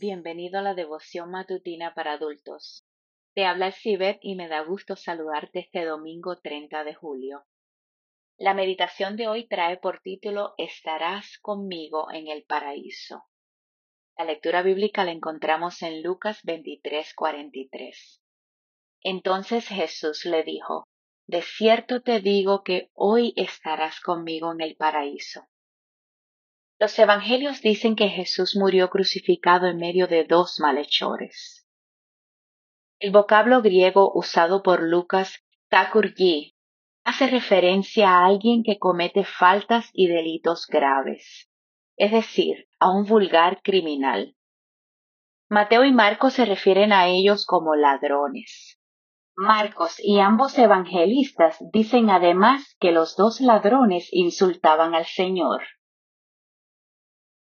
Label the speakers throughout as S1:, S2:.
S1: bienvenido a la devoción matutina para adultos. Te habla el Cibet y me da gusto saludarte este domingo 30 de julio. La meditación de hoy trae por título Estarás conmigo en el paraíso. La lectura bíblica la encontramos en Lucas 23:43. Entonces Jesús le dijo, De cierto te digo que hoy estarás conmigo en el paraíso. Los evangelios dicen que Jesús murió crucificado en medio de dos malhechores. El vocablo griego usado por Lucas, takurgi, hace referencia a alguien que comete faltas y delitos graves, es decir, a un vulgar criminal. Mateo y Marcos se refieren a ellos como ladrones. Marcos y ambos evangelistas dicen además que los dos ladrones insultaban al Señor.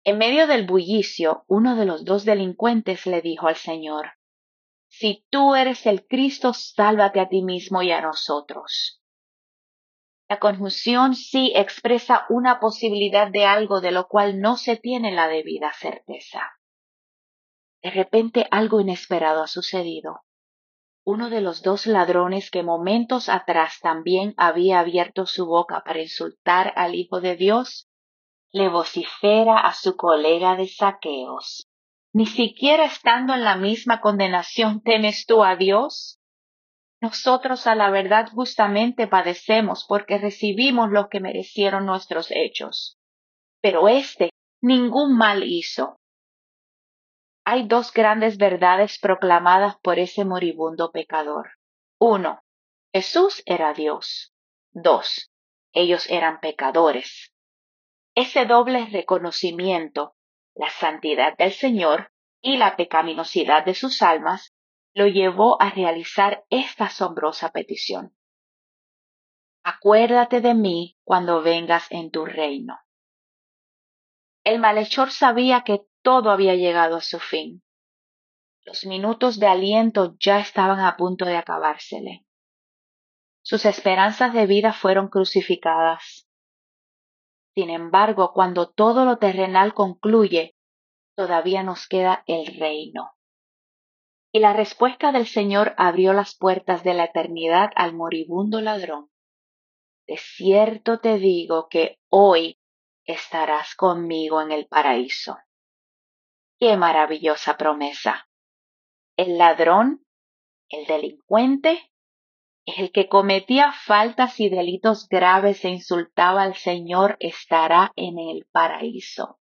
S1: En medio del bullicio, uno de los dos delincuentes le dijo al Señor, Si tú eres el Cristo, sálvate a ti mismo y a nosotros. La conjunción sí expresa una posibilidad de algo de lo cual no se tiene la debida certeza. De repente algo inesperado ha sucedido. Uno de los dos ladrones que momentos atrás también había abierto su boca para insultar al Hijo de Dios, le vocifera a su colega de saqueos. Ni siquiera estando en la misma condenación temes tú a Dios. Nosotros a la verdad justamente padecemos porque recibimos lo que merecieron nuestros hechos. Pero éste ningún mal hizo. Hay dos grandes verdades proclamadas por ese moribundo pecador. Uno, Jesús era Dios. Dos, ellos eran pecadores. Ese doble reconocimiento, la santidad del Señor y la pecaminosidad de sus almas, lo llevó a realizar esta asombrosa petición. Acuérdate de mí cuando vengas en tu reino. El malhechor sabía que todo había llegado a su fin. Los minutos de aliento ya estaban a punto de acabársele. Sus esperanzas de vida fueron crucificadas. Sin embargo, cuando todo lo terrenal concluye, todavía nos queda el reino. Y la respuesta del Señor abrió las puertas de la eternidad al moribundo ladrón. De cierto te digo que hoy estarás conmigo en el paraíso. Qué maravillosa promesa. El ladrón, el delincuente, el que cometía faltas y delitos graves e insultaba al Señor estará en el paraíso.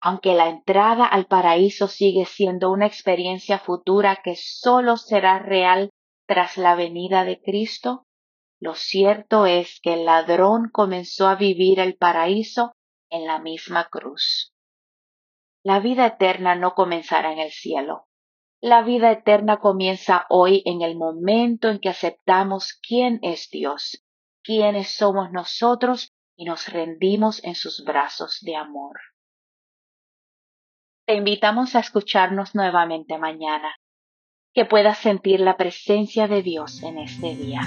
S1: Aunque la entrada al paraíso sigue siendo una experiencia futura que sólo será real tras la venida de Cristo, lo cierto es que el ladrón comenzó a vivir el paraíso en la misma cruz. La vida eterna no comenzará en el cielo, la vida eterna comienza hoy en el momento en que aceptamos quién es Dios, quiénes somos nosotros y nos rendimos en sus brazos de amor. Te invitamos a escucharnos nuevamente mañana, que puedas sentir la presencia de Dios en este día.